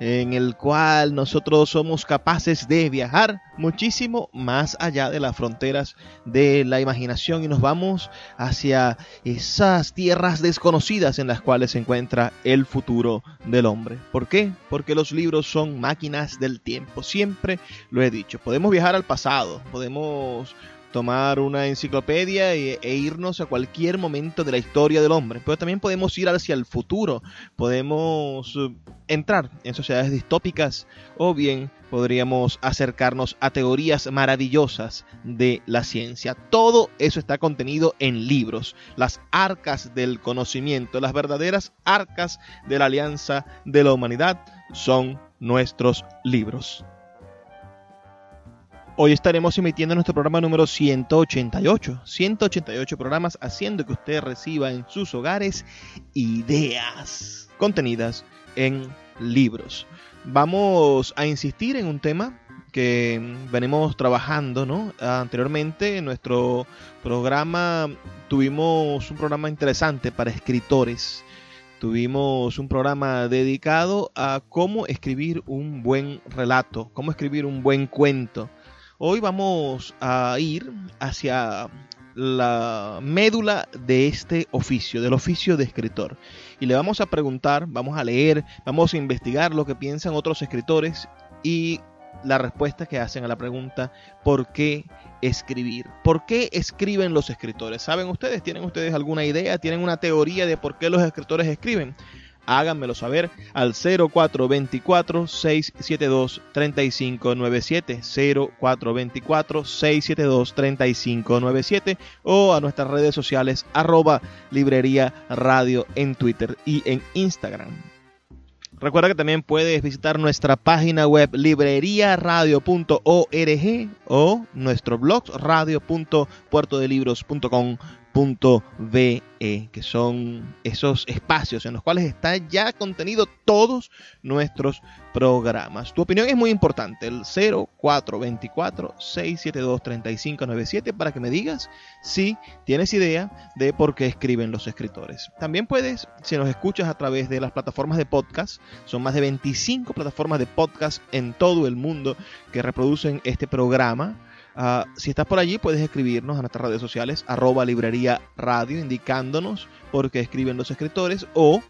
en el cual nosotros somos capaces de viajar muchísimo más allá de las fronteras de la imaginación y nos vamos hacia esas tierras desconocidas en las cuales se encuentra el futuro del hombre. ¿Por qué? Porque los libros son máquinas del tiempo, siempre lo he dicho. Podemos viajar al pasado, podemos tomar una enciclopedia e, e, irnos a cualquier momento de la historia del hombre. Pero también podemos ir hacia el futuro, podemos eh, entrar en sociedades distópicas o bien podríamos acercarnos a teorías maravillosas de la ciencia. Todo eso está contenido en libros, las arcas del conocimiento, las verdaderas arcas de la alianza de la humanidad son nuestros libros. Hoy estaremos emitiendo nuestro programa número 188. 188 programas haciendo que usted reciba en sus hogares ideas contenidas en libros. Vamos a insistir en un tema que venimos trabajando, ¿no? Anteriormente en nuestro programa tuvimos un programa interesante para escritores. Tuvimos un programa dedicado a cómo escribir un buen relato, cómo escribir un buen cuento. Hoy vamos a ir hacia la médula de este oficio, del oficio de escritor. Y le vamos a preguntar, vamos a leer, vamos a investigar lo que piensan otros escritores y la respuesta que hacen a la pregunta ¿por qué escribir? ¿Por qué escriben los escritores? ¿Saben ustedes? ¿Tienen ustedes alguna idea? ¿Tienen una teoría de por qué los escritores escriben? Háganmelo saber al 0424-672-3597, 0424-672-3597 o a nuestras redes sociales arroba librería radio en Twitter y en Instagram. Recuerda que también puedes visitar nuestra página web libreriaradio.org o nuestro blog radio.puertodelibros.com .ve, que son esos espacios en los cuales está ya contenido todos nuestros programas. Tu opinión es muy importante, el 0424-672-3597 para que me digas si tienes idea de por qué escriben los escritores. También puedes, si nos escuchas a través de las plataformas de podcast, son más de 25 plataformas de podcast en todo el mundo que reproducen este programa Ah, si estás por allí, puedes escribirnos a nuestras redes sociales, arroba librería radio, indicándonos por qué escriben los escritores o,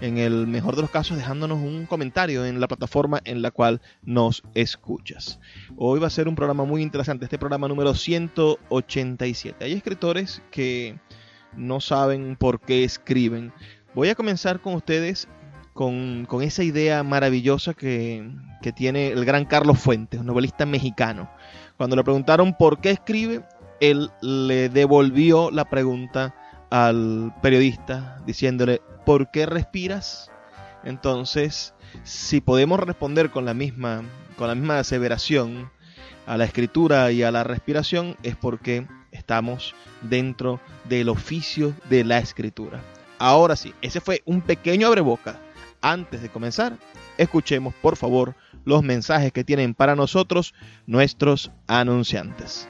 en el mejor de los casos, dejándonos un comentario en la plataforma en la cual nos escuchas. Hoy va a ser un programa muy interesante, este programa número 187. Hay escritores que no saben por qué escriben. Voy a comenzar con ustedes con, esa idea maravillosa que, que tiene el gran Carlos Fuentes, un novelista mexicano cuando le preguntaron por qué escribe, él le devolvió la pregunta al periodista diciéndole, ¿por qué respiras? Entonces, si podemos responder con la misma, con la misma aseveración a la escritura y a la respiración, es porque estamos dentro del oficio de la escritura. Ahora sí, ese fue un pequeño abreboca. Antes de comenzar, escuchemos por favor los mensajes que tienen para nosotros nuestros anunciantes.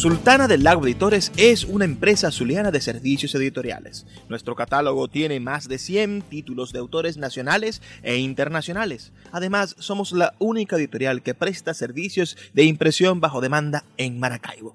Sultana del Lago Editores es una empresa zuliana de servicios editoriales. Nuestro catálogo tiene más de 100 títulos de autores nacionales e internacionales. Además, somos la única editorial que presta servicios de impresión bajo demanda en Maracaibo.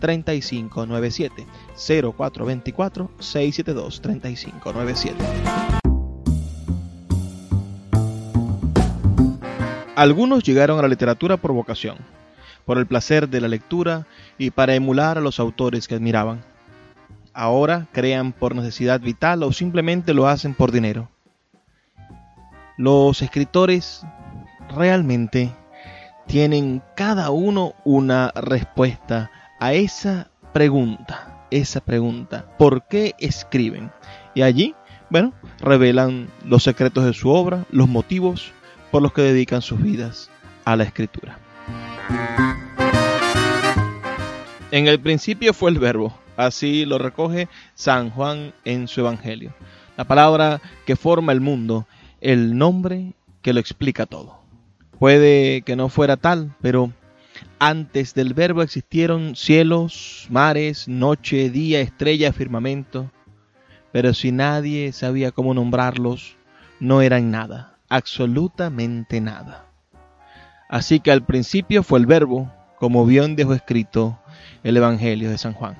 3597 0424 672 3597. Algunos llegaron a la literatura por vocación, por el placer de la lectura y para emular a los autores que admiraban. Ahora crean por necesidad vital o simplemente lo hacen por dinero. Los escritores realmente tienen cada uno una respuesta a esa pregunta, esa pregunta, ¿por qué escriben? Y allí, bueno, revelan los secretos de su obra, los motivos por los que dedican sus vidas a la escritura. En el principio fue el verbo, así lo recoge San Juan en su Evangelio. La palabra que forma el mundo, el nombre que lo explica todo. Puede que no fuera tal, pero antes del verbo existieron cielos, mares, noche, día, estrella, firmamento, pero si nadie sabía cómo nombrarlos, no eran nada, absolutamente nada. Así que al principio fue el verbo, como bien dejó escrito el Evangelio de San Juan.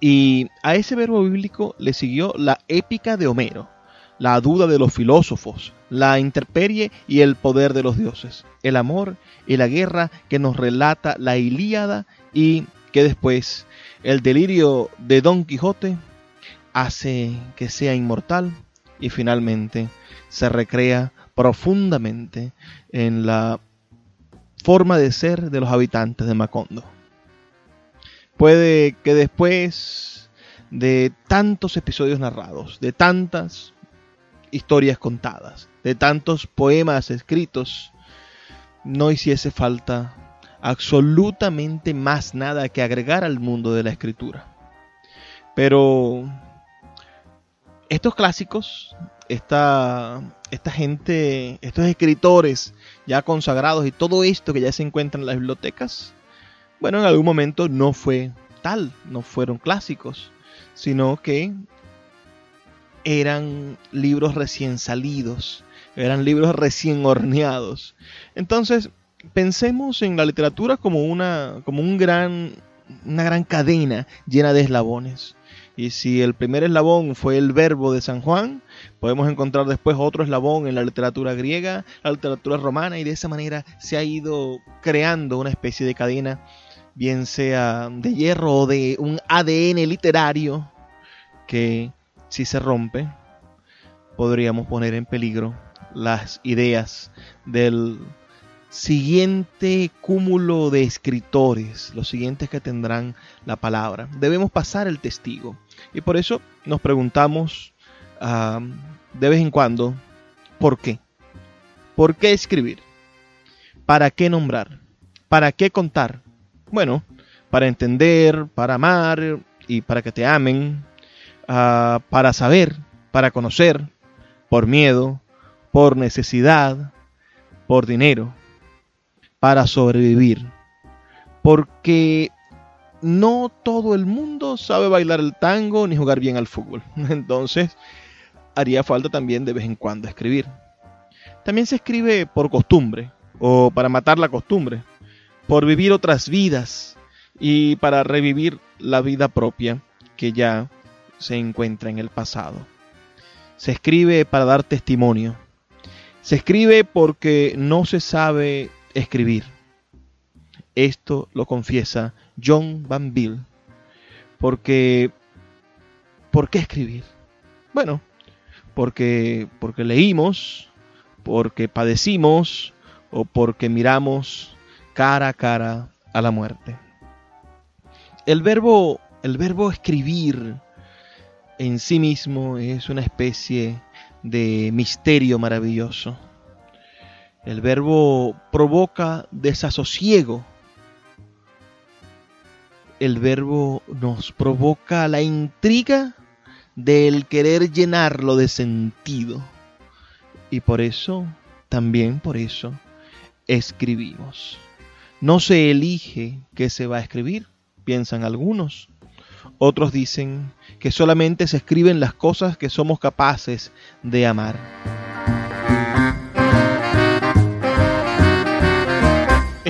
Y a ese verbo bíblico le siguió la épica de Homero, la duda de los filósofos, la interperie y el poder de los dioses, el amor y la guerra que nos relata la Ilíada y que después el delirio de Don Quijote hace que sea inmortal y finalmente se recrea profundamente en la forma de ser de los habitantes de Macondo. Puede que después de tantos episodios narrados, de tantas historias contadas, de tantos poemas escritos, no hiciese falta absolutamente más nada que agregar al mundo de la escritura. Pero estos clásicos, esta, esta gente, estos escritores ya consagrados y todo esto que ya se encuentra en las bibliotecas, bueno, en algún momento no fue tal, no fueron clásicos, sino que eran libros recién salidos, eran libros recién horneados. Entonces, pensemos en la literatura como una, como un gran, una gran cadena llena de eslabones. Y si el primer eslabón fue el verbo de San Juan, podemos encontrar después otro eslabón en la literatura griega, la literatura romana, y de esa manera se ha ido creando una especie de cadena, bien sea de hierro o de un ADN literario, que si se rompe, podríamos poner en peligro las ideas del siguiente cúmulo de escritores, los siguientes que tendrán la palabra. Debemos pasar el testigo. Y por eso nos preguntamos ah, de vez en cuando, ¿por qué? ¿Por qué escribir? ¿Para qué nombrar? ¿Para qué contar? Bueno, para entender, para amar y para que te amen, Ah, para saber, para conocer, por miedo, por necesidad, por dinero, para sobrevivir. Porque no todo el mundo sabe bailar el tango ni jugar bien al fútbol. Entonces, haría falta también de vez en cuando escribir. También se escribe por costumbre o para matar la costumbre, por vivir otras vidas y para revivir la vida propia que ya se encuentra en el pasado. Se escribe para dar testimonio. Se escribe porque no se sabe escribir. Esto lo confiesa John Van Bill. Porque ¿por qué escribir? Bueno, porque porque leímos, porque padecimos o porque miramos cara a cara a la muerte. El verbo el verbo escribir en sí mismo es una especie de misterio maravilloso. El verbo provoca desasosiego. El verbo nos provoca la intriga del querer llenarlo de sentido. Y por eso, también por eso, escribimos. No se elige qué se va a escribir, piensan algunos. Otros dicen que solamente se escriben las cosas que somos capaces de amar.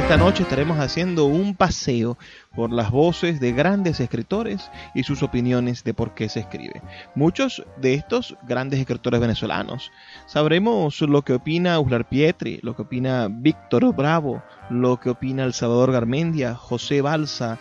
Esta noche estaremos haciendo un paseo por las voces de grandes escritores y sus opiniones de por qué se escribe. Muchos de estos grandes escritores venezolanos sabremos lo que opina Uslar Pietri, lo que opina Víctor Bravo, lo que opina El Salvador Garmendia, José Balsa,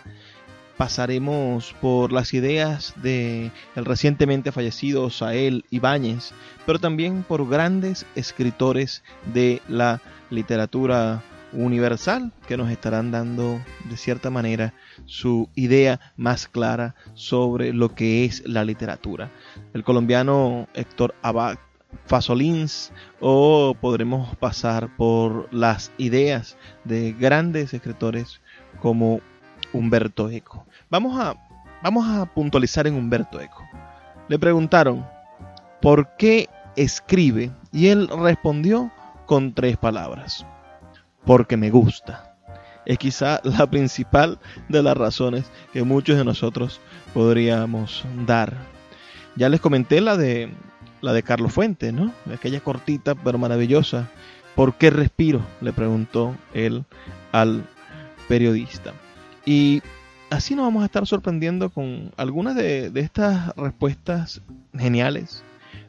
pasaremos por las ideas de el recientemente fallecido Sael Ibáñez, pero también por grandes escritores de la literatura universal que nos estarán dando de cierta manera su idea más clara sobre lo que es la literatura. El colombiano Héctor Abad Fasolins o podremos pasar por las ideas de grandes escritores como Humberto Eco. Vamos a, vamos a puntualizar en Humberto Eco. Le preguntaron, ¿por qué escribe? Y él respondió con tres palabras porque me gusta. Es quizá la principal de las razones que muchos de nosotros podríamos dar. Ya les comenté la de la de Carlos Fuentes, ¿no? Aquella cortita pero maravillosa. ¿Por qué respiro? le preguntó él al periodista. Y así nos vamos a estar sorprendiendo con algunas de, de estas respuestas geniales,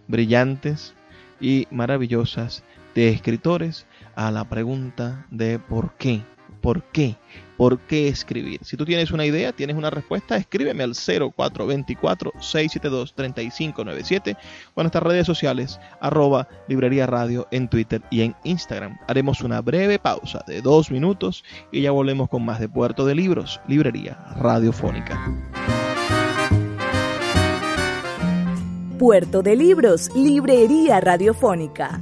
brillantes y maravillosas de escritores a la pregunta de por qué, por qué, por qué escribir. Si tú tienes una idea, tienes una respuesta, escríbeme al 0424-672-3597 o en nuestras redes sociales, arroba librería radio en Twitter y en Instagram. Haremos una breve pausa de dos minutos y ya volvemos con más de Puerto de Libros, librería radiofónica. Puerto de Libros, librería radiofónica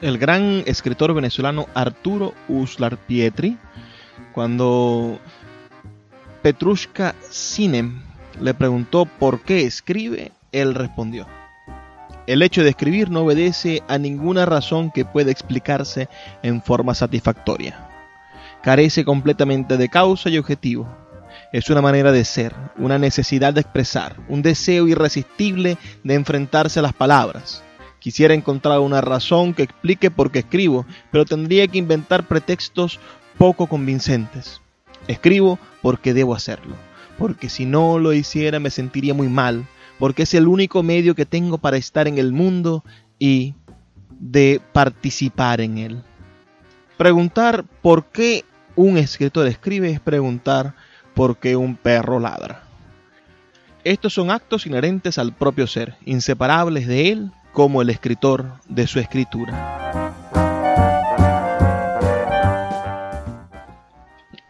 El gran escritor venezolano Arturo Uslar Pietri, cuando Petrushka Sinem le preguntó por qué escribe, él respondió, el hecho de escribir no obedece a ninguna razón que pueda explicarse en forma satisfactoria. Carece completamente de causa y objetivo. Es una manera de ser, una necesidad de expresar, un deseo irresistible de enfrentarse a las palabras, Quisiera encontrar una razón que explique por qué escribo, pero tendría que inventar pretextos poco convincentes. Escribo porque debo hacerlo, porque si no lo hiciera me sentiría muy mal, porque es el único medio que tengo para estar en el mundo y de participar en él. Preguntar por qué un escritor escribe es preguntar por qué un perro ladra. Estos son actos inherentes al propio ser, inseparables de él como el escritor de su escritura.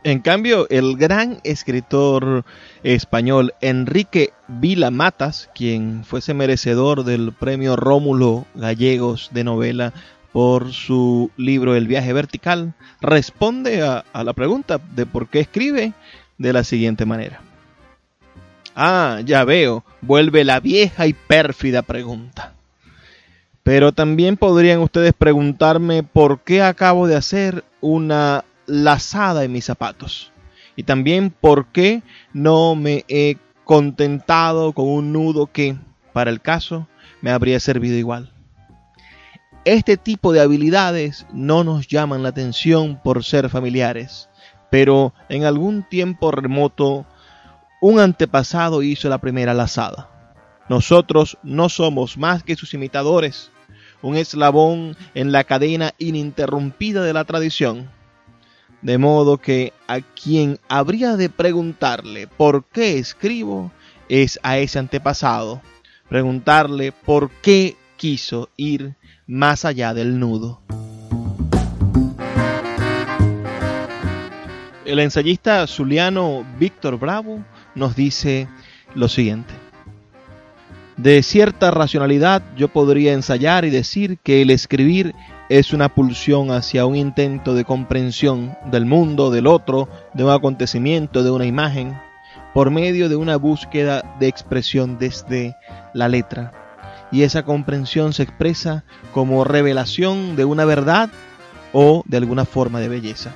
En cambio, el gran escritor español Enrique Vila Matas, quien fuese merecedor del premio Rómulo Gallegos de novela por su libro El viaje vertical, responde a, a la pregunta de por qué escribe de la siguiente manera. Ah, ya veo, vuelve la vieja y pérfida pregunta. Pero también podrían ustedes preguntarme por qué acabo de hacer una lazada en mis zapatos. Y también por qué no me he contentado con un nudo que, para el caso, me habría servido igual. Este tipo de habilidades no nos llaman la atención por ser familiares, pero en algún tiempo remoto un antepasado hizo la primera lazada. Nosotros no somos más que sus imitadores, un eslabón en la cadena ininterrumpida de la tradición. De modo que a quien habría de preguntarle por qué escribo es a ese antepasado. Preguntarle por qué quiso ir más allá del nudo. El ensayista zuliano Víctor Bravo nos dice lo siguiente. De cierta racionalidad yo podría ensayar y decir que el escribir es una pulsión hacia un intento de comprensión del mundo, del otro, de un acontecimiento, de una imagen, por medio de una búsqueda de expresión desde la letra. Y esa comprensión se expresa como revelación de una verdad o de alguna forma de belleza.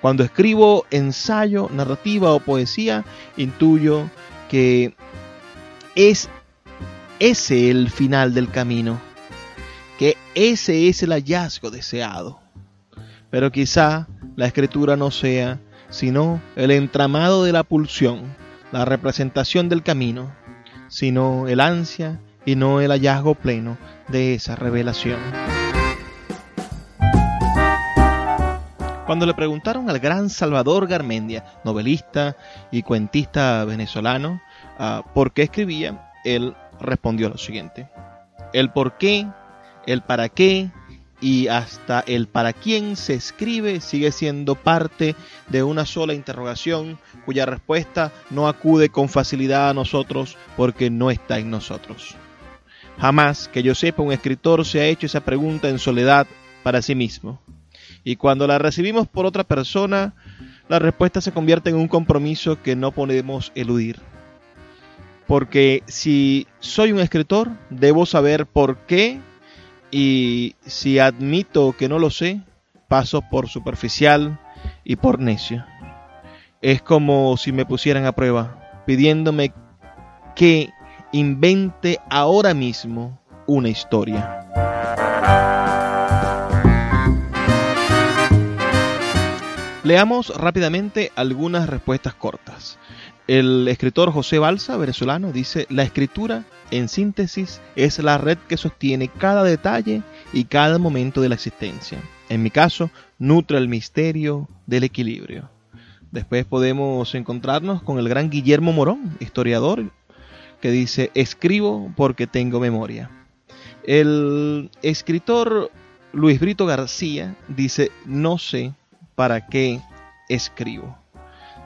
Cuando escribo ensayo, narrativa o poesía, intuyo que es ese el final del camino que ese es el hallazgo deseado. Pero quizá la escritura no sea sino el entramado de la pulsión, la representación del camino, sino el ansia y no el hallazgo pleno de esa revelación. Cuando le preguntaron al gran Salvador Garmendia, novelista y cuentista venezolano, ah, por qué escribía, él respondió lo siguiente. El por qué el para qué y hasta el para quién se escribe sigue siendo parte de una sola interrogación cuya respuesta no acude con facilidad a nosotros porque no está en nosotros. Jamás que yo sepa un escritor se ha hecho esa pregunta en soledad para sí mismo. Y cuando la recibimos por otra persona, la respuesta se convierte en un compromiso que no podemos eludir. Porque si soy un escritor, debo saber por qué y si admito que no lo sé, paso por superficial y por necio. Es como si me pusieran a prueba, pidiéndome que invente ahora mismo una historia. Leamos rápidamente algunas respuestas cortas. El escritor José Balsa, venezolano, dice, la escritura en síntesis, es la red que sostiene cada detalle y cada momento de la existencia. En mi caso, nutre el misterio del equilibrio. Después podemos encontrarnos con el gran Guillermo Morón, historiador, que dice, escribo porque tengo memoria. El escritor Luis Brito García dice, no sé para qué escribo.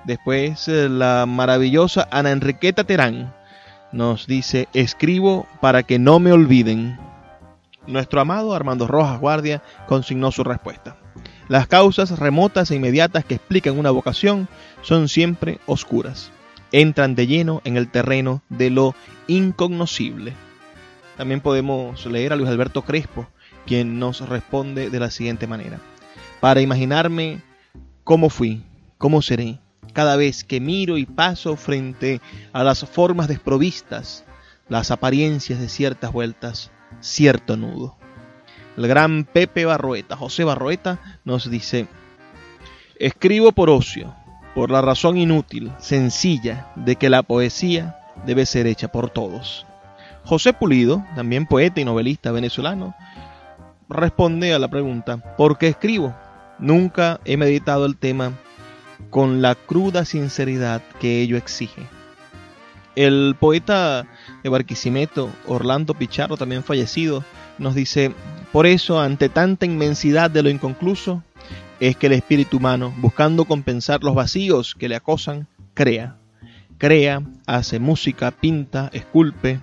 Después la maravillosa Ana Enriqueta Terán nos dice, escribo para que no me olviden. Nuestro amado Armando Rojas Guardia consignó su respuesta. Las causas remotas e inmediatas que explican una vocación son siempre oscuras. Entran de lleno en el terreno de lo incognoscible. También podemos leer a Luis Alberto Crespo, quien nos responde de la siguiente manera. Para imaginarme cómo fui, cómo seré, cada vez que miro y paso frente a las formas desprovistas, las apariencias de ciertas vueltas, cierto nudo. El gran Pepe Barroeta, José Barroeta, nos dice, escribo por ocio, por la razón inútil, sencilla, de que la poesía debe ser hecha por todos. José Pulido, también poeta y novelista venezolano, responde a la pregunta, ¿por qué escribo? Nunca he meditado el tema con la cruda sinceridad que ello exige. El poeta de Barquisimeto, Orlando Pichardo, también fallecido, nos dice, por eso, ante tanta inmensidad de lo inconcluso, es que el espíritu humano, buscando compensar los vacíos que le acosan, crea. Crea, hace música, pinta, esculpe,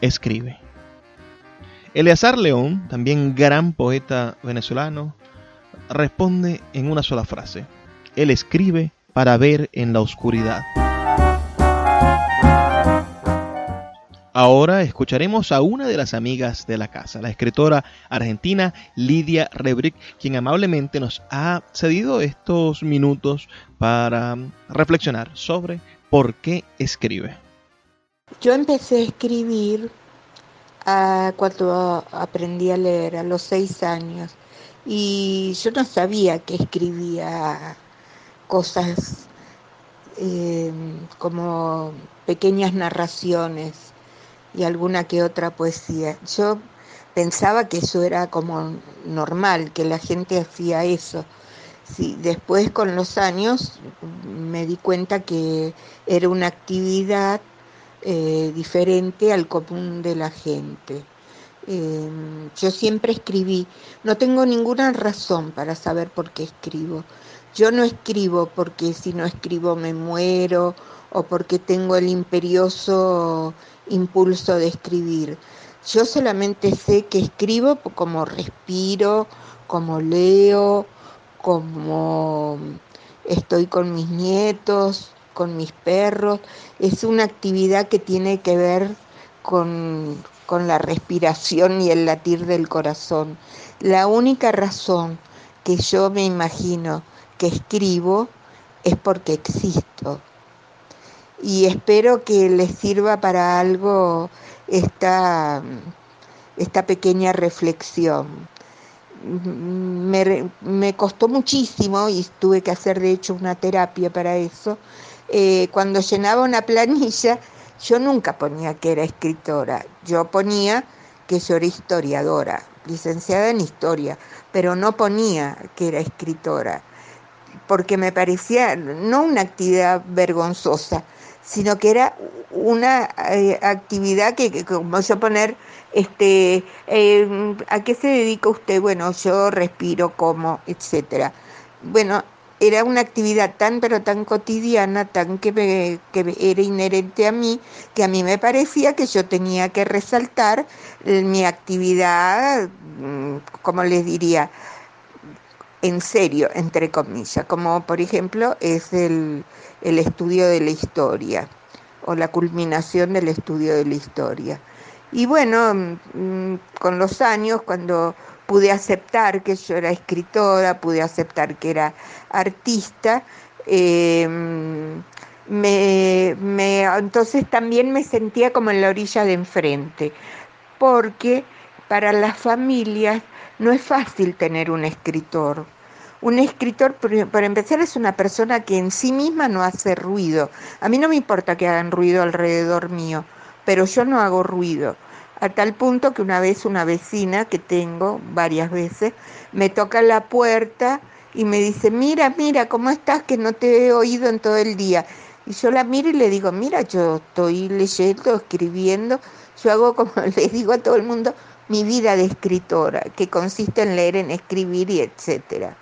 escribe. Eleazar León, también gran poeta venezolano, responde en una sola frase. Él escribe para ver en la oscuridad. Ahora escucharemos a una de las amigas de la casa, la escritora argentina Lidia Rebrick, quien amablemente nos ha cedido estos minutos para reflexionar sobre por qué escribe. Yo empecé a escribir ah, cuando aprendí a leer, a los seis años, y yo no sabía que escribía cosas eh, como pequeñas narraciones y alguna que otra poesía. Yo pensaba que eso era como normal, que la gente hacía eso. Sí, después con los años me di cuenta que era una actividad eh, diferente al común de la gente. Em, yo siempre escribí, no tengo ninguna razón para saber por qué escribo. Yo no escribo porque si no escribo me muero o porque tengo el imperioso impulso de escribir. Yo solamente sé que escribo como respiro, como leo, como estoy con mis nietos, con mis perros. Es una actividad que tiene que ver con, con la respiración y el latir del corazón. La única razón que yo me imagino que escribo es porque existo y espero que les sirva para algo esta, esta pequeña reflexión. Me, costó muchísimo y tuve que hacer de hecho una terapia para eso. Eh, cuando llenaba una planilla, yo nunca ponía que era escritora, yo ponía que yo era historiadora, licenciada en historia, pero no ponía que era escritora, porque me parecía no una actividad vergonzosa, sino que era una eh, actividad que, como yo poner, este, eh, ¿a qué se dedica usted? Bueno, yo respiro, como, etcétera. Bueno, era una actividad tan pero tan cotidiana, tan que, que era inherente a mí, que a mí me parecía que yo tenía que resaltar eh, mi actividad, mm, como les diría, en serio, entre comillas, como por ejemplo es el, estudio de la historia o la culminación del estudio de la historia. Y bueno, mm, con los años, cuando pude aceptar que yo era escritora, pude aceptar que era artista, em, me, entonces también me sentía como en la orilla de enfrente, porque para las familias no es fácil tener un escritor. Un escritor, por empezar, es una persona que en sí misma no hace ruido. A mí no me importa que hagan ruido alrededor mío, pero yo no hago ruido. A tal punto que una vez una vecina que tengo varias veces me toca la puerta y me dice, mira, mira, ¿cómo estás? Que no te he oído en todo el día. Y yo la miro y le digo, mira, yo estoy leyendo, escribiendo, yo hago como le digo a todo el mundo, mi vida de escritora, que consiste en leer, en escribir y etcétera.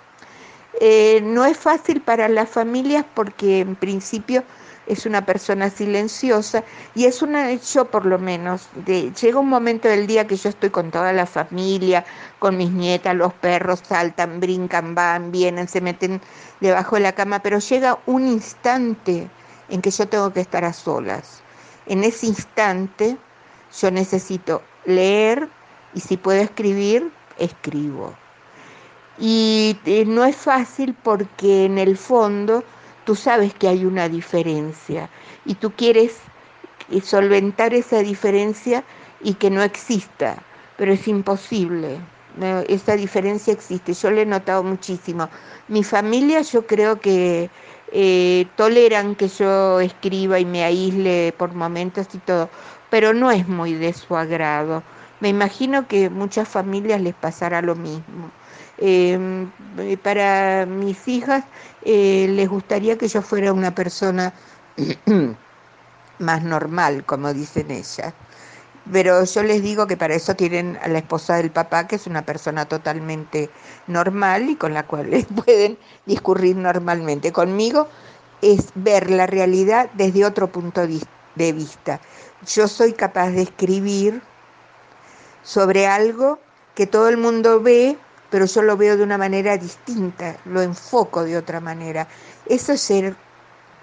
Eh, no es fácil para las familias porque en principio es una persona silenciosa y es una, yo por lo menos, de, llega un momento del día que yo estoy con toda la familia, con mis nietas, los perros saltan, brincan, van, vienen, se meten debajo de la cama, pero llega un instante en que yo tengo que estar a solas. En ese instante yo necesito leer y si puedo escribir, escribo. Y eh, no es fácil porque en el fondo tú sabes que hay una diferencia y tú quieres solventar esa diferencia y que no exista, pero es imposible. Esa diferencia existe, yo le he notado muchísimo. Mi familia yo creo que eh, toleran que yo escriba y me aísle por momentos y todo, pero no es muy de su agrado. Me imagino que muchas familias les pasará lo mismo. Em, eh, para mis hijas eh, les gustaría que yo fuera una persona más normal, como dicen ellas. Pero yo les digo que para eso tienen a la esposa del papá, que es una persona totalmente normal y con la cual pueden discurrir normalmente. Conmigo es ver la realidad desde otro punto de vista. Yo soy capaz de escribir sobre algo que todo el mundo ve, pero yo lo veo de una manera distinta, lo enfoco de otra manera. Eso es ser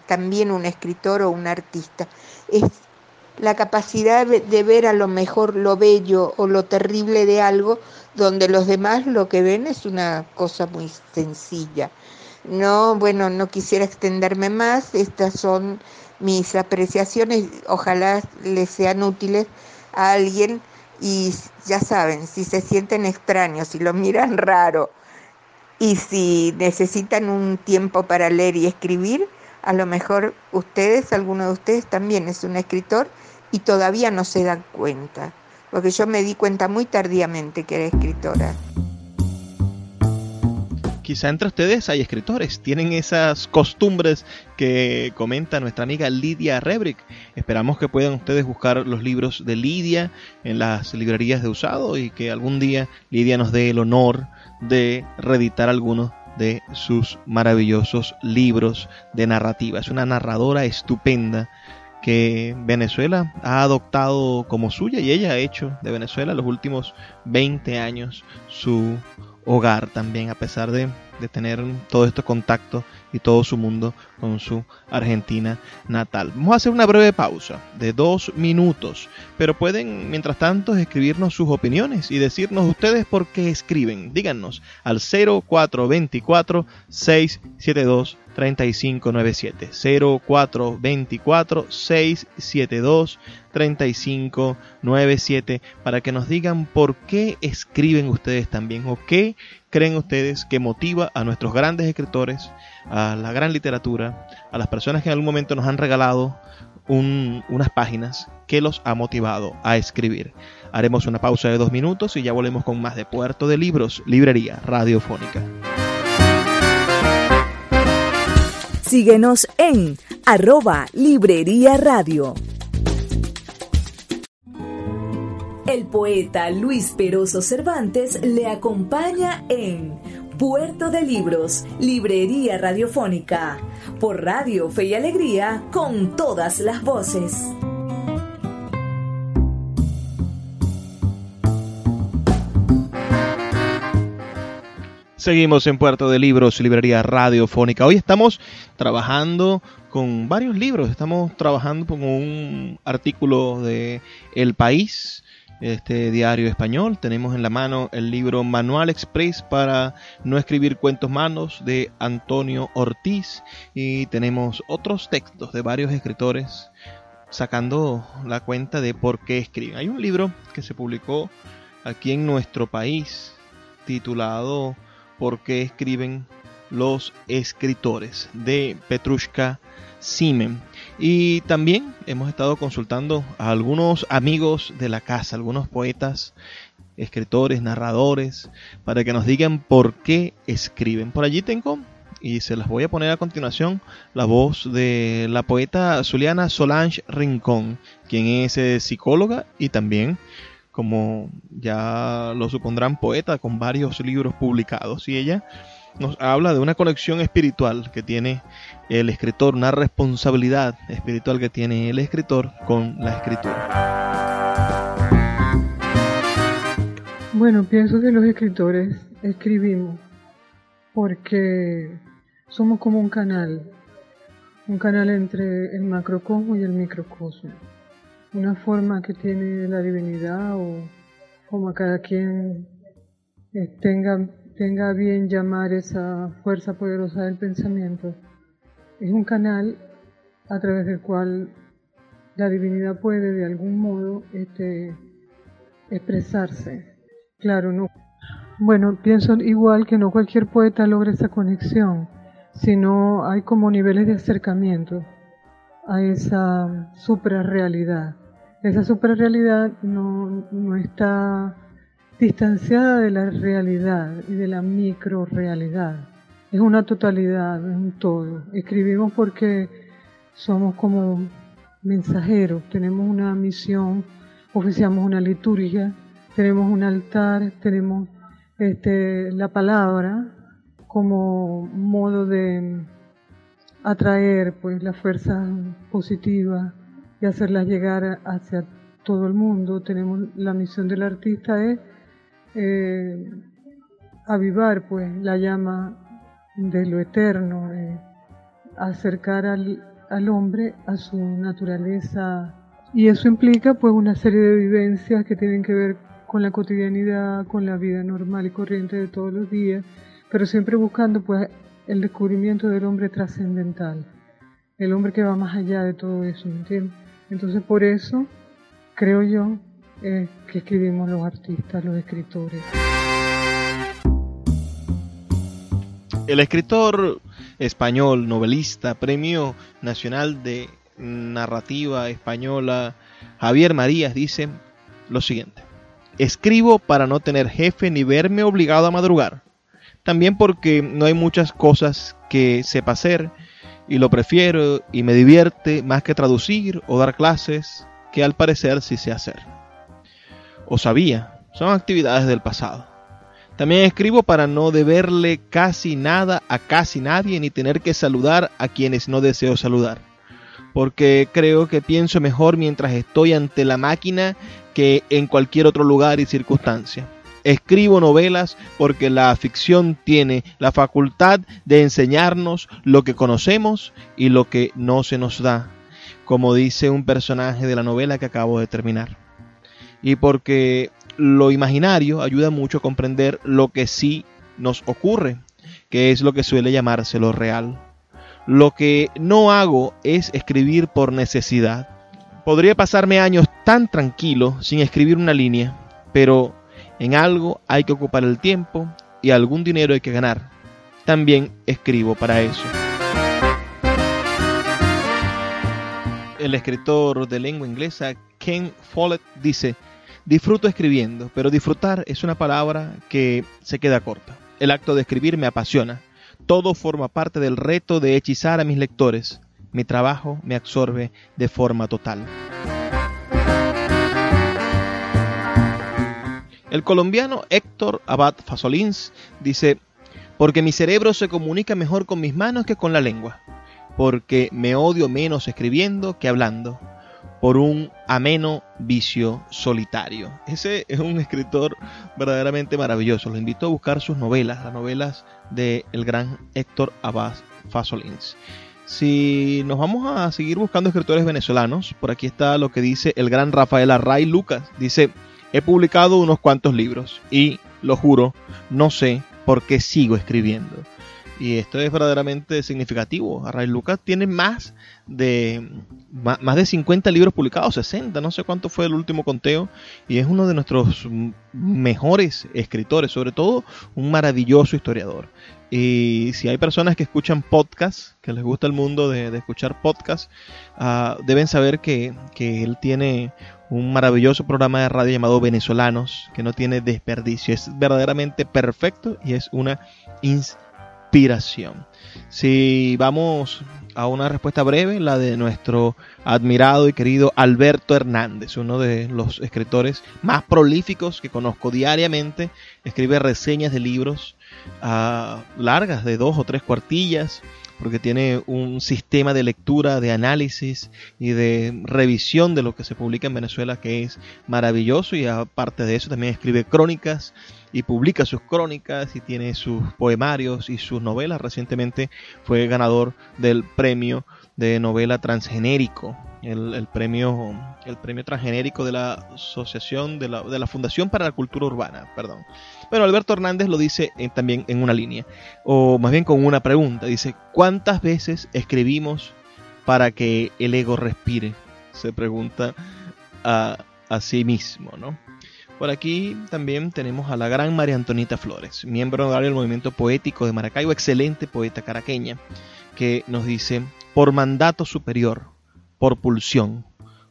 también un escritor o un artista. Es la capacidad de ver a lo mejor lo bello o lo terrible de algo donde los demás lo que ven es una cosa muy sencilla. No, bueno, no quisiera extenderme más, estas son mis apreciaciones, ojalá les sean útiles a alguien y ya saben, si se sienten extraños, si lo miran raro y si necesitan un tiempo para leer y escribir, a lo mejor ustedes, alguno de ustedes también es un escritor y todavía no se dan cuenta, porque yo me di cuenta muy tardíamente que era escritora. Quizá entre ustedes hay escritores, tienen esas costumbres que comenta nuestra amiga Lidia Rebrick. Esperamos que puedan ustedes buscar los libros de Lidia en las librerías de usado y que algún día Lidia nos dé el honor de reeditar algunos de sus maravillosos libros de narrativa. Es una narradora estupenda que Venezuela ha adoptado como suya y ella ha hecho de Venezuela los últimos 20 años su hogar también, a pesar de, de tener todo este contacto y todo su mundo con su Argentina natal. Vamos a hacer una breve pausa de dos minutos, pero pueden, mientras tanto, escribirnos sus opiniones y decirnos ustedes por qué escriben. Díganos al 0424 672 3597 0424 672 3597 para que nos digan por qué escriben ustedes también o qué creen ustedes que motiva a nuestros grandes escritores, a la gran literatura, a las personas que en algún momento nos han regalado unas páginas que los ha motivado a escribir. Haremos una pausa de dos minutos y ya volvemos con más de Puerto de Libros, Librería Radiofónica. Síguenos en arroba Librería Radio. El poeta Luis Peroso Cervantes le acompaña en Puerto de Libros, Librería Radiofónica, por Radio Fe y Alegría, con todas las voces. Seguimos en Puerto de Libros, Librería Radiofónica. Hoy estamos trabajando con varios libros. Estamos trabajando con un artículo de El País, este diario español. Tenemos en la mano el libro Manual Express para no escribir cuentos manos de Antonio Ortiz. Y tenemos otros textos de varios escritores sacando la cuenta de por qué escriben. Hay un libro que se publicó aquí en nuestro país titulado por qué escriben los escritores de Petrushka Simen. Y también hemos estado consultando a algunos amigos de la casa, algunos poetas, escritores, narradores, para que nos digan por qué escriben. Por allí tengo, y se las voy a poner a continuación, la voz de la poeta Zuliana Solange Rincón, quien es eh, psicóloga y también como ya lo supondrán, poeta con varios libros publicados. Y ella nos habla de una conexión espiritual que tiene el escritor, una responsabilidad espiritual que tiene el escritor con la escritura. Bueno, pienso que los escritores escribimos porque somos como un canal, un canal entre el macrocosmo y el microcosmo una forma que tiene la divinidad o como cada quien tenga, tenga bien llamar esa fuerza poderosa del pensamiento. Es un canal a través del cual la divinidad puede de algún modo este, expresarse. Claro, no. Bueno, pienso igual que no cualquier poeta logra esa conexión, sino hay como niveles de acercamiento a esa suprarrealidad. Esa superrealidad no, no está distanciada de la realidad y de la microrealidad. Es una totalidad, es un todo. Escribimos porque somos como mensajeros, tenemos una misión oficiamos una liturgia, tenemos un altar, tenemos este, la palabra como modo de atraer pues la fuerza positiva y hacerla llegar hacia todo el mundo. Tenemos la misión del artista es eh, avivar pues la llama de lo eterno, acercar al, al hombre a su naturaleza y eso implica pues una serie de vivencias que tienen que ver con la cotidianidad, con la vida normal y corriente de todos los días, pero siempre buscando pues el descubrimiento del hombre trascendental, el hombre que va más allá de todo eso, ¿entiendes? Entonces por eso creo yo que escribimos los artistas, los escritores. El escritor español, novelista, Premio Nacional de Narrativa Española, Javier Marías, dice lo siguiente. Escribo para no tener jefe ni verme obligado a madrugar. También porque no hay muchas cosas que sepa hacer y lo prefiero y me divierte más que traducir o dar clases que al parecer sí sé hacer. O sabía, son actividades del pasado. También escribo para no deberle casi nada a casi nadie ni tener que saludar a quienes no deseo saludar. Porque creo que pienso mejor mientras estoy ante la máquina que en cualquier otro lugar y circunstancia. Escribo novelas porque la ficción tiene la facultad de enseñarnos lo que conocemos y lo que no se nos da, como dice un personaje de la novela que acabo de terminar. Y porque lo imaginario ayuda mucho a comprender lo que sí nos ocurre, que es lo que suele llamarse lo real. Lo que no hago es escribir por necesidad. Podría pasarme años tan tranquilo sin escribir una línea, pero en algo hay que ocupar el tiempo y algún dinero hay que ganar. También escribo para eso. El escritor de lengua inglesa Ken Follett dice, Disfruto escribiendo, pero disfrutar es una palabra que se queda corta. El acto de escribir me apasiona. Todo forma parte del reto de hechizar a mis lectores. Mi trabajo me absorbe de forma total. El colombiano Héctor Abad Fasolins dice, porque mi cerebro se comunica mejor con mis manos que con la lengua, porque me odio menos escribiendo que hablando, por un ameno vicio solitario. Ese es un escritor verdaderamente maravilloso. Lo invito a buscar sus novelas, las novelas del el gran Héctor Abad Fasolins. Si nos vamos a seguir buscando escritores venezolanos, por aquí está lo que dice el gran Rafael Array Lucas. Dice, he publicado unos cuantos libros y, lo juro, no sé por qué sigo escribiendo. Y esto es verdaderamente significativo. Array Lucas tiene más de más de 50 libros publicados, 60, no sé cuánto fue el último conteo, y es uno de nuestros mejores escritores, sobre todo un maravilloso historiador. Y si hay personas que escuchan podcasts, que les gusta el mundo de, escuchar podcasts, uh, deben saber que, que él tiene un maravilloso programa de radio llamado Venezolanos, que no tiene desperdicio, es verdaderamente perfecto y es una inspiración. Si vamos a una respuesta breve, la de nuestro admirado y querido Alberto Hernández, uno de los escritores más prolíficos que conozco diariamente. Escribe reseñas de libros uh, largas, de dos o tres cuartillas, porque tiene un sistema de lectura, de análisis y de revisión de lo que se publica en Venezuela que es maravilloso y aparte de eso también escribe crónicas y publica sus crónicas y tiene sus poemarios y sus novelas. Recientemente fue ganador del premio de novela transgenérico, el, premio, el premio transgenérico de la Asociación de la, de la, Fundación para la Cultura Urbana, perdón. Bueno, Alberto Hernández lo dice también en una línea, o más bien con una pregunta. Dice, ¿cuántas veces escribimos para que el ego respire? Se pregunta a, a sí mismo, ¿no? Por aquí también tenemos a la gran María Antonita Flores, miembro del movimiento poético de Maracaibo, excelente poeta caraqueña, que nos dice, por mandato superior, por pulsión,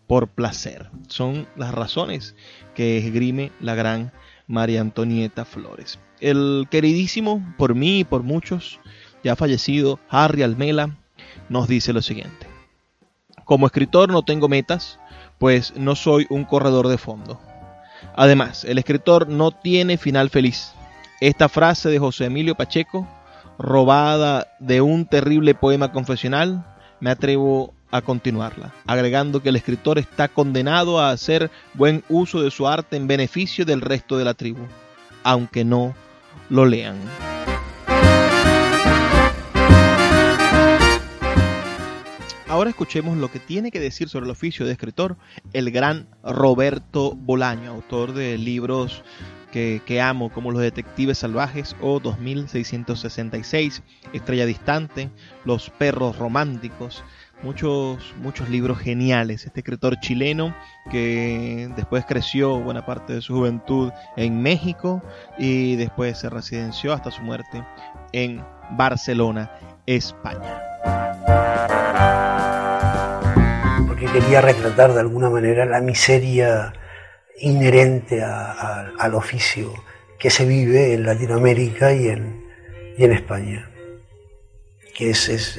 por placer. Son las razones que esgrime la gran María Antonieta Flores. El queridísimo, por mí y por muchos, ya fallecido, Harry Almela, nos dice lo siguiente. Como escritor no tengo metas, pues no soy un corredor de fondo. Además, el escritor no tiene final feliz. Esta frase de José Emilio Pacheco, robada de un terrible poema confesional, me atrevo a continuarla, agregando que el escritor está condenado a hacer buen uso de su arte en beneficio del resto de la tribu, aunque no lo lean. Ahora escuchemos lo que tiene que decir sobre el oficio de escritor el gran Roberto Bolaño, autor de libros que, que, amo, como Los Detectives Salvajes o 2666, Estrella Distante, Los Perros Románticos, muchos, muchos libros geniales. Este escritor chileno que después creció buena parte de su juventud en México y después se residenció hasta su muerte en Barcelona, España. Porque quería retratar de alguna manera la miseria inherente a, al oficio que se vive en Latinoamérica y en, y en España. Que es, es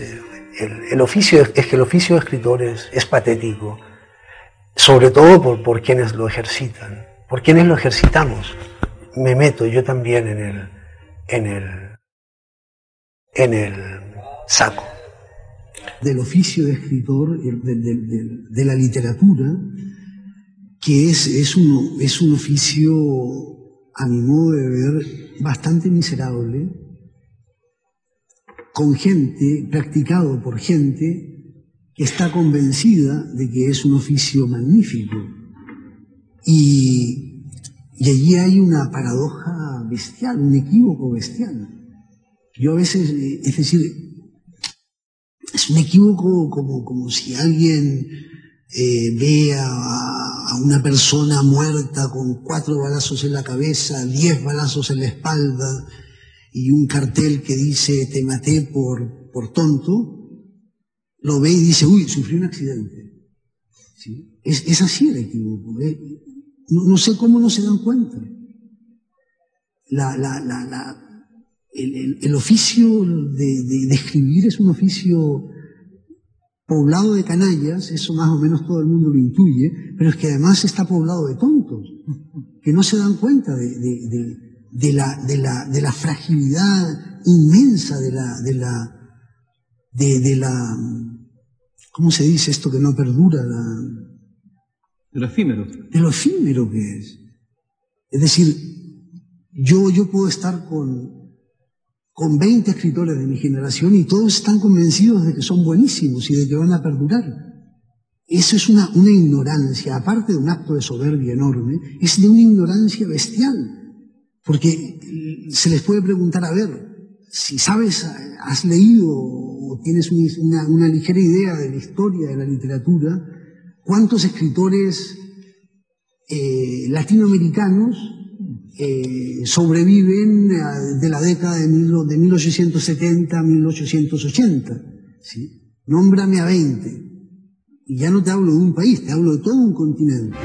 el, el, oficio, es que el oficio de escritor es, patético, sobre todo por, por, quienes lo ejercitan, por quienes lo ejercitamos. Me meto yo también en el, en el, en el saco. Del oficio de escritor, de, de la literatura, que es, es, un, es un oficio, a mi modo de ver, bastante miserable, con gente, practicado por gente que está convencida de que es un oficio magnífico. Y, allí hay una paradoja bestial, un equívoco bestial. Yo a veces, es decir, es un equívoco como, como si alguien eh, ve a, una persona muerta con cuatro balazos en la cabeza, diez balazos en la espalda y un cartel que dice te maté por, por tonto, lo ve y dice, uy, sufrí un accidente. Es, así el equívoco. ¿eh? No, no, sé cómo no se dan cuenta. La, la, la, el, el, oficio de, de, escribir es un oficio poblado de canallas, eso más o menos todo el mundo lo intuye, pero es que además está poblado de tontos, que no se dan cuenta de, de, de la, de, la, de la fragilidad inmensa de la, de la, de, de la, ¿cómo se dice esto que no perdura? La, de lo efímero. De lo efímero que es. Es decir, yo, yo puedo estar con, con 20 escritores de mi generación y todos están convencidos de que son buenísimos y de que van a perdurar. Eso es una, una ignorancia, aparte de un acto de soberbia enorme, es de una ignorancia bestial. Porque se les puede preguntar, a ver, si sabes, has leído o tienes una, ligera idea de la historia de la literatura, ¿cuántos escritores eh, latinoamericanos eh, sobreviven de la década de 1870 a 1880. ¿sí? Nómbrame a 20. Y ya no te hablo de un país, te hablo de todo un continente.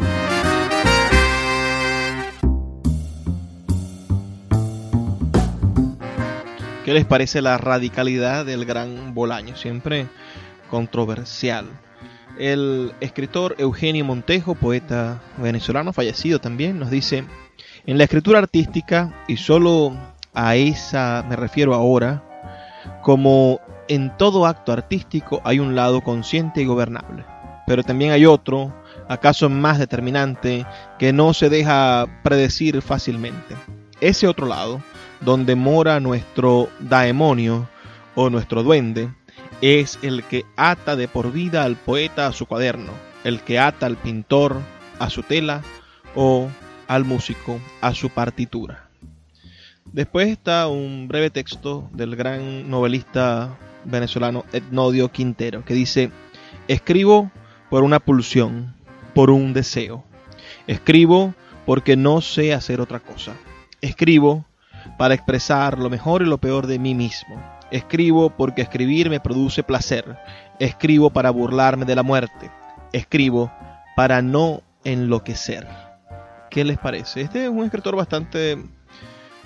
¿Qué les parece la radicalidad del gran Bolaño? Siempre controversial. El escritor Eugenio Montejo, poeta venezolano fallecido también, nos dice, en la escritura artística, y solo a esa me refiero ahora, como en todo acto artístico hay un lado consciente y gobernable, pero también hay otro, acaso más determinante, que no se deja predecir fácilmente. Ese otro lado, donde mora nuestro daemonio o nuestro duende, es el que ata de por vida al poeta a su cuaderno, el que ata al pintor a su tela o al músico a su partitura. Después está un breve texto del gran novelista venezolano Etnodio Quintero que dice, escribo por una pulsión, por un deseo. Escribo porque no sé hacer otra cosa. Escribo para expresar lo mejor y lo peor de mí mismo. Escribo porque escribir me produce placer. Escribo para burlarme de la muerte. Escribo para no enloquecer. ¿Qué les parece? Este es un escritor bastante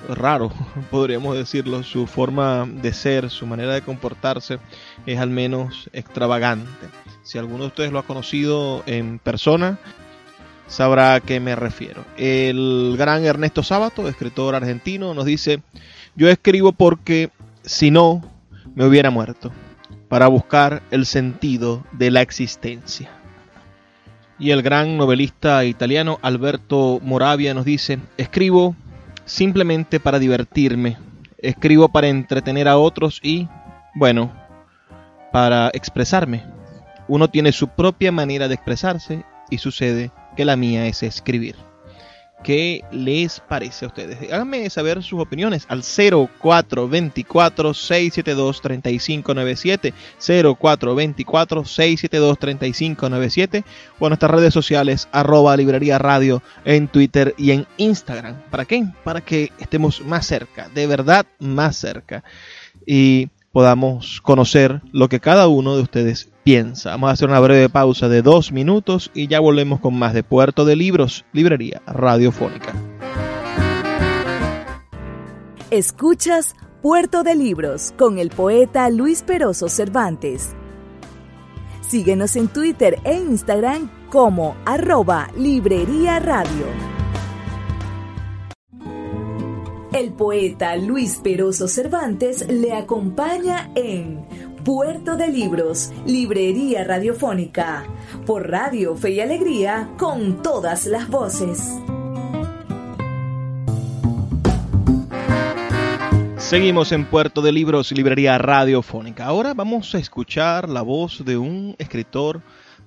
raro, podríamos decirlo. Su forma de ser, su manera de comportarse es al menos extravagante. Si alguno de ustedes lo ha conocido en persona, sabrá a qué me refiero. El gran Ernesto Sábato, escritor argentino, nos dice, yo escribo porque si no, me hubiera muerto, para buscar el sentido de la existencia. Y el gran novelista italiano Alberto Moravia nos dice, escribo simplemente para divertirme, escribo para entretener a otros y, bueno, para expresarme. Uno tiene su propia manera de expresarse y sucede que la mía es escribir. ¿Qué les parece a ustedes? Háganme saber sus opiniones al 0424-672-3597, 0424-672-3597 o en nuestras redes sociales arroba librería radio en Twitter y en Instagram. ¿Para qué? Para que estemos más cerca, de verdad más cerca. Y podamos conocer lo que cada uno de ustedes piensa. Vamos a hacer una breve pausa de dos minutos y ya volvemos con más de Puerto de Libros, Librería Radiofónica. Escuchas Puerto de Libros con el poeta Luis Peroso Cervantes. Síguenos en Twitter e Instagram como arroba Librería Radio. El poeta Luis Peroso Cervantes le acompaña en Puerto de Libros, Librería Radiofónica, por Radio Fe y Alegría, con todas las voces. Seguimos en Puerto de Libros, Librería Radiofónica. Ahora vamos a escuchar la voz de un escritor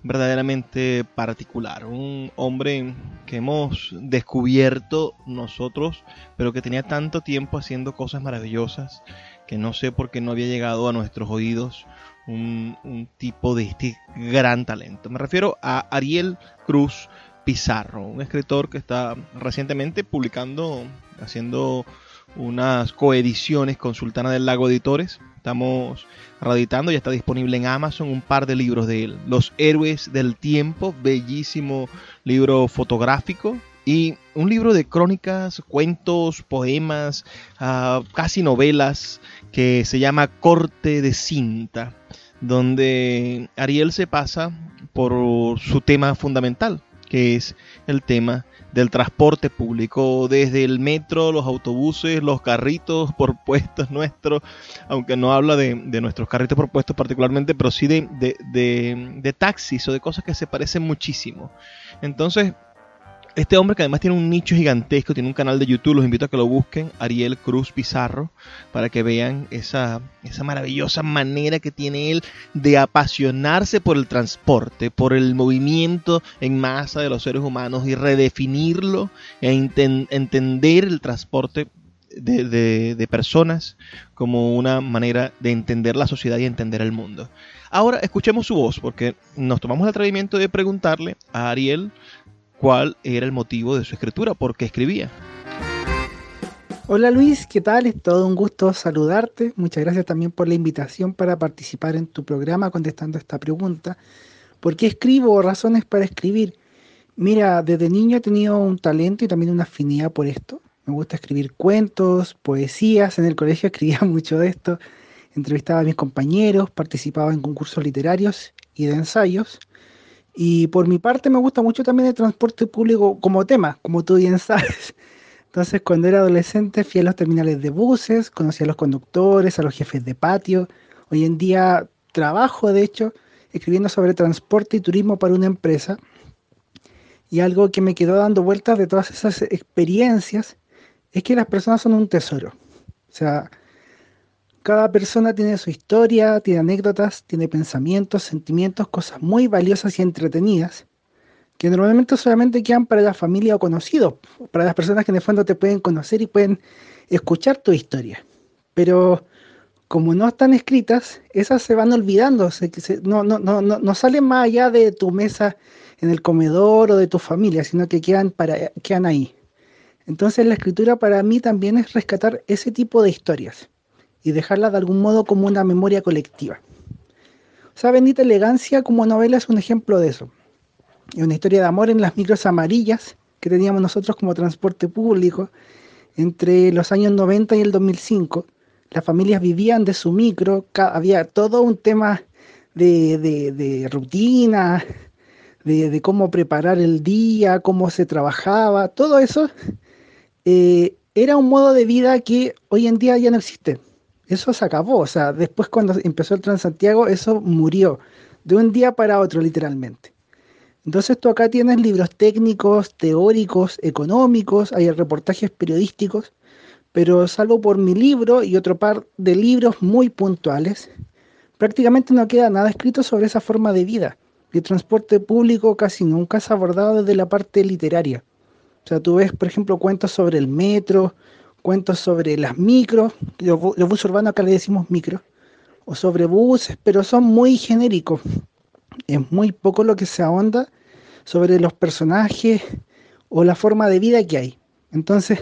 verdaderamente particular, un hombre que hemos descubierto nosotros, pero que tenía tanto tiempo haciendo cosas maravillosas que no sé por qué no había llegado a nuestros oídos un, tipo de este gran talento. Me refiero a Ariel Cruz Pizarro, un escritor que está recientemente publicando, haciendo unas coediciones con Sultana del Lago Editores. Estamos reeditando, ya está disponible en Amazon un par de libros de él. Los Héroes del Tiempo, bellísimo libro fotográfico y un libro de crónicas, cuentos, poemas, ah, casi novelas, que se llama Corte de Cinta, donde Ariel se pasa por su tema fundamental, que es el tema del transporte público, desde el metro, los autobuses, los carritos por puestos nuestros, aunque no habla de, nuestros carritos por puestos particularmente, pero sí de, de taxis o de cosas que se parecen muchísimo. Entonces, este hombre que además tiene un nicho gigantesco, tiene un canal de YouTube, los invito a que lo busquen, Ariel Cruz Pizarro, para que vean esa, esa maravillosa manera que tiene él de apasionarse por el transporte, por el movimiento en masa de los seres humanos y redefinirlo e entender el transporte de, de, personas como una manera de entender la sociedad y entender el mundo. Ahora escuchemos su voz, porque nos tomamos el atrevimiento de preguntarle a Ariel cuál era el motivo de su escritura, por qué escribía. Hola Luis, ¿qué tal? Es todo un gusto saludarte. Muchas gracias también por la invitación para participar en tu programa contestando esta pregunta. ¿Por qué escribo? Razones para escribir. Mira, desde niño he tenido un talento y también una afinidad por esto. Me gusta escribir cuentos, poesías. En el colegio escribía mucho de esto. Entrevistaba a mis compañeros, participaba en concursos literarios y de ensayos. Y por mi parte me gusta mucho también el transporte público como tema, como tú bien sabes. Entonces cuando era adolescente fui a los terminales de buses, conocí a los conductores, a los jefes de patio. Hoy en día trabajo, de hecho, escribiendo sobre transporte y turismo para una empresa. Y algo que me quedó dando vueltas de todas esas experiencias es que las personas son un tesoro. O sea, cada persona tiene su historia, tiene anécdotas, tiene pensamientos, sentimientos, cosas muy valiosas y entretenidas, que normalmente solamente quedan para la familia o conocidos, para las personas que en el fondo te pueden conocer y pueden escuchar tu historia. Pero como no están escritas, esas se van olvidando, no, no, salen más allá de tu mesa en el comedor o de tu familia, sino que quedan ahí. Entonces la escritura para mí también es rescatar ese tipo de historias y dejarla de algún modo como una memoria colectiva. O sea, Bendita Elegancia como novela es un ejemplo de eso. Es una historia de amor en las micros amarillas que teníamos nosotros como transporte público, entre los años 90 y el 2005, las familias vivían de su micro, había todo un tema de, rutina, de, cómo preparar el día, cómo se trabajaba, todo eso eh, era un modo de vida que hoy en día ya no existe. Eso se acabó, o sea, después cuando empezó el Transantiago, eso murió, de un día para otro literalmente. Entonces tú acá tienes libros técnicos, teóricos, económicos, hay reportajes periodísticos, pero salvo por mi libro y otro par de libros muy puntuales, prácticamente no queda nada escrito sobre esa forma de vida. El transporte público casi nunca es abordado desde la parte literaria. O sea, tú ves, por ejemplo, cuentos sobre el metro, cuentos sobre las micros, los, buses urbanos acá le decimos micro, o sobre buses, pero son muy genéricos. Es muy poco lo que se ahonda sobre los personajes o la forma de vida que hay. Entonces,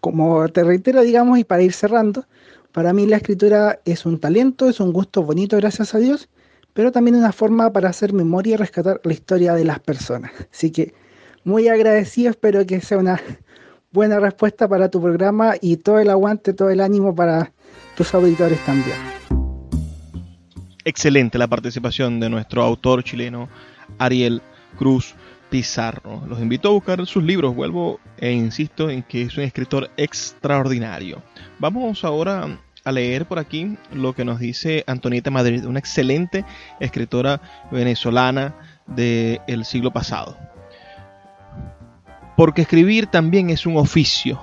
como te reitero, digamos, y para ir cerrando, para mí la escritura es un talento, es un gusto bonito, gracias a Dios, pero también una forma para hacer memoria y rescatar la historia de las personas. Así que muy agradecido, espero que sea una buena respuesta para tu programa y todo el aguante, todo el ánimo para tus auditores también. Excelente la participación de nuestro autor chileno Ariel Cruz Pizarro. Los invito a buscar sus libros, vuelvo e insisto en que es un escritor extraordinario. Vamos ahora a leer por aquí lo que nos dice Antonieta Madrid, una excelente escritora venezolana del siglo pasado. Porque escribir también es un oficio,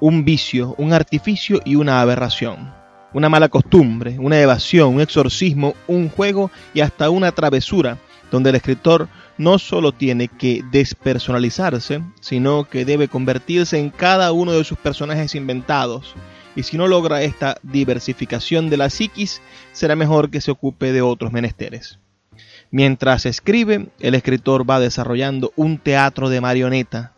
un vicio, un artificio y una aberración. Una mala costumbre, una evasión, un exorcismo, un juego y hasta una travesura, donde el escritor no solo tiene que despersonalizarse, sino que debe convertirse en cada uno de sus personajes inventados, y si no logra esta diversificación de la psiquis, será mejor que se ocupe de otros menesteres. Mientras escribe, el escritor va desarrollando un teatro de marioneta,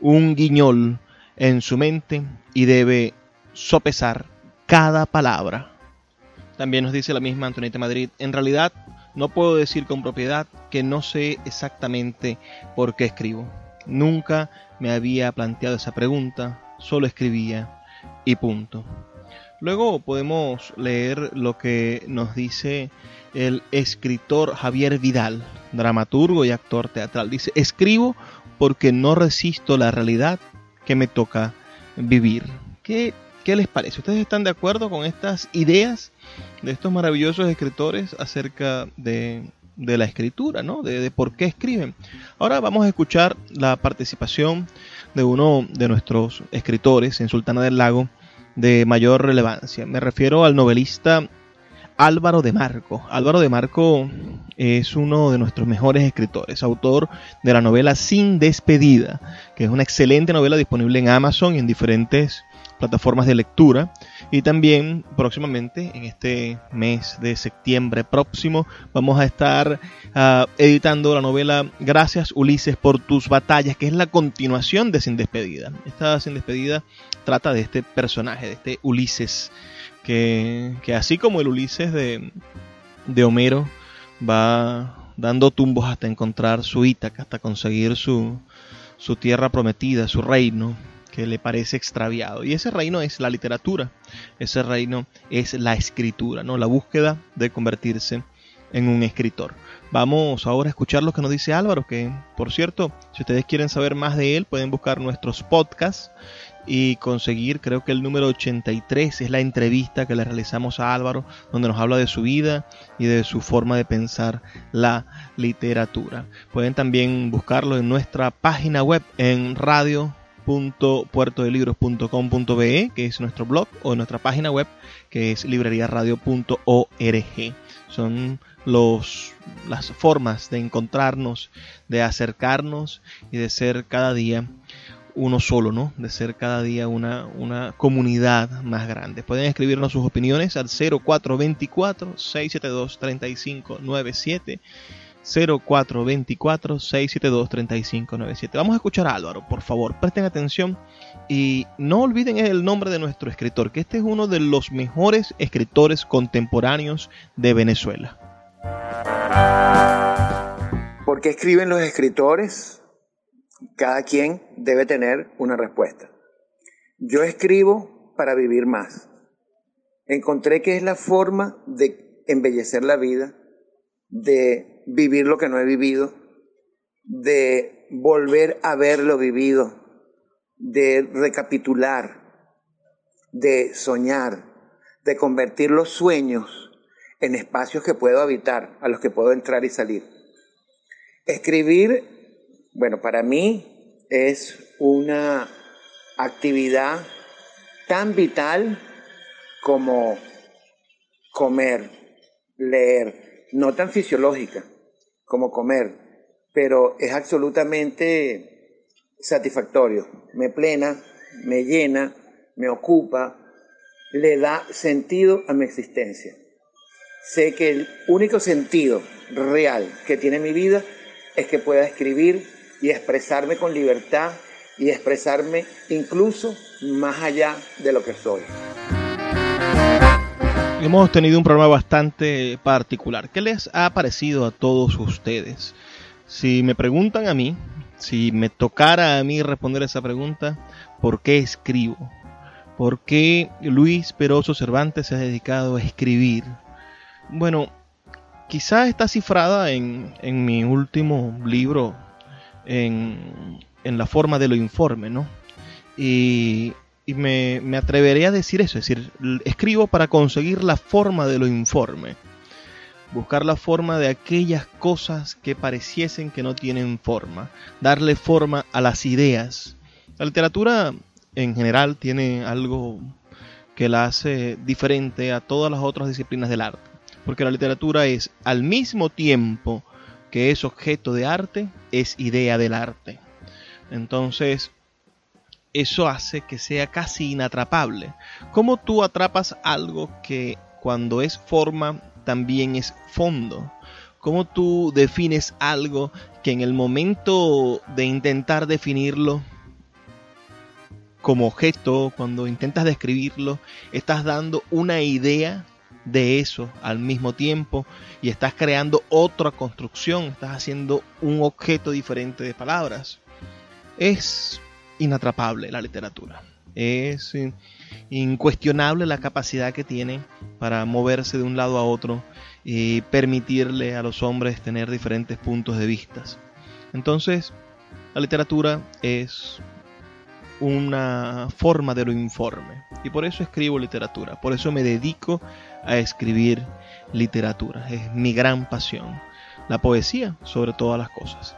un guiñol en su mente y debe sopesar cada palabra. También nos dice la misma Antonieta Madrid, en realidad no puedo decir con propiedad que no sé exactamente por qué escribo. Nunca me había planteado esa pregunta, solo escribía y punto. Luego podemos leer lo que nos dice el escritor Javier Vidal, dramaturgo y actor teatral. Dice, escribo porque no resisto la realidad que me toca vivir. ¿Qué, qué les parece? ¿Ustedes están de acuerdo con estas ideas de estos maravillosos escritores acerca de, de la escritura, ¿no? De, de, por qué escriben. Ahora vamos a escuchar la participación de uno de nuestros escritores en Sultana del Lago de mayor relevancia. Me refiero al novelista Álvaro de Marco. Álvaro de Marco es uno de nuestros mejores escritores, autor de la novela Sin despedida, que es una excelente novela disponible en Amazon y en diferentes plataformas de lectura. Y también próximamente, en este mes de septiembre próximo, vamos a estar uh, editando la novela Gracias Ulises por tus batallas, que es la continuación de Sin despedida. Esta Sin despedida trata de este personaje, de este Ulises, que, que así como el Ulises de, de Homero, va dando tumbos hasta encontrar su Ítaca, hasta conseguir su, su tierra prometida, su reino, que le parece extraviado. Y ese reino es la literatura, ese reino es la escritura, ¿no? la búsqueda de convertirse en un escritor. Vamos ahora a escuchar lo que nos dice Álvaro, que por cierto, si ustedes quieren saber más de él, pueden buscar nuestros podcasts y conseguir, creo que el número 83 es la entrevista que le realizamos a Álvaro, donde nos habla de su vida y de su forma de pensar la literatura. Pueden también buscarlo en nuestra página web en radio www.puertodelibros.com.be, que es nuestro blog, o nuestra página web, que es libreriaradio.org. Son los, las formas de encontrarnos, de acercarnos y de ser cada día uno solo, ¿no? De ser cada día una, una comunidad más grande. Pueden escribirnos sus opiniones al 0424 672 3597 0424-672-3597. Vamos a escuchar a Álvaro, por favor, presten atención y no olviden el nombre de nuestro escritor, que este es uno de los mejores escritores contemporáneos de Venezuela. ¿Por qué escriben los escritores? Cada quien debe tener una respuesta. Yo escribo para vivir más. Encontré que es la forma de embellecer la vida, de vivir lo que no he vivido, de volver a ver lo vivido, de recapitular, de soñar, de convertir los sueños en espacios que puedo habitar, a los que puedo entrar y salir. Escribir, bueno, para mí es una actividad tan vital como comer, leer, no tan fisiológica como comer, pero es absolutamente satisfactorio, me plena, me llena, me ocupa, le da sentido a mi existencia. Sé que el único sentido real que tiene mi vida es que pueda escribir y expresarme con libertad y expresarme incluso más allá de lo que soy. Hemos tenido un programa bastante particular. ¿Qué les ha parecido a todos ustedes? Si me preguntan a mí, si me tocara a mí responder esa pregunta, ¿por qué escribo? ¿Por qué Luis Peroso Cervantes se ha dedicado a escribir? Bueno, quizás está cifrada en, en mi último libro, en, la forma de lo informe, ¿no? Y, y me, me, atrevería a decir eso, es decir, escribo para conseguir la forma de lo informe, buscar la forma de aquellas cosas que pareciesen que no tienen forma, darle forma a las ideas. La literatura en general tiene algo que la hace diferente a todas las otras disciplinas del arte. Porque la literatura es al mismo tiempo que es objeto de arte, es idea del arte. Entonces, eso hace que sea casi inatrapable. ¿Cómo tú atrapas algo que cuando es forma también es fondo? ¿Cómo tú defines algo que en el momento de intentar definirlo como objeto, cuando intentas describirlo, estás dando una idea de eso al mismo tiempo y estás creando otra construcción, estás haciendo un objeto diferente de palabras. Es inatrapable la literatura. Es incuestionable la capacidad que tiene para moverse de un lado a otro y permitirle a los hombres tener diferentes puntos de vista. Entonces, la literatura es una forma de lo informe. Y por eso escribo literatura, por eso me dedico a escribir literatura. Es mi gran pasión. La poesía sobre todas las cosas.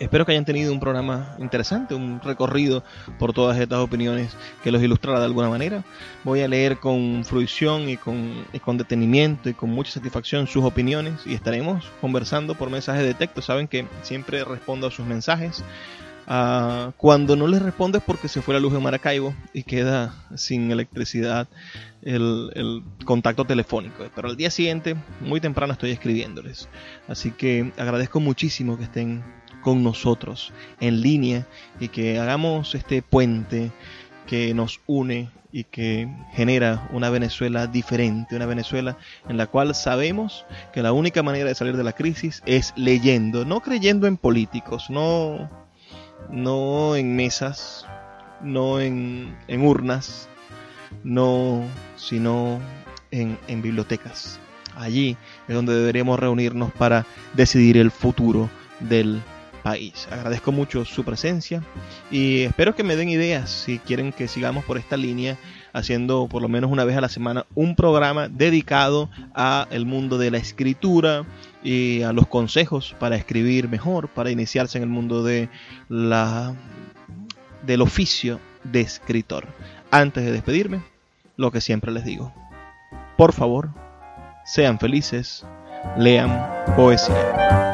Espero que hayan tenido un programa interesante, un recorrido por todas estas opiniones que los ilustrará de alguna manera. Voy a leer con fruición y con, y con detenimiento y con mucha satisfacción sus opiniones y estaremos conversando por mensajes de texto. Saben que siempre respondo a sus mensajes. Uh, cuando no les respondes porque se fue la luz en Maracaibo y queda sin electricidad el, el, contacto telefónico. Pero al día siguiente, muy temprano, estoy escribiéndoles. Así que agradezco muchísimo que estén con nosotros en línea y que hagamos este puente que nos une y que genera una Venezuela diferente, una Venezuela en la cual sabemos que la única manera de salir de la crisis es leyendo, no creyendo en políticos, no no en mesas, no en, en urnas, no, sino en, en bibliotecas. Allí es donde deberíamos reunirnos para decidir el futuro del país. Agradezco mucho su presencia y espero que me den ideas si quieren que sigamos por esta línea haciendo por lo menos una vez a la semana un programa dedicado a el mundo de la escritura y a los consejos para escribir mejor, para iniciarse en el mundo de la del oficio de escritor. Antes de despedirme, lo que siempre les digo. Por favor, sean felices, lean poesía.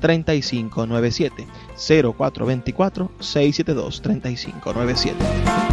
3597 0424 672 3597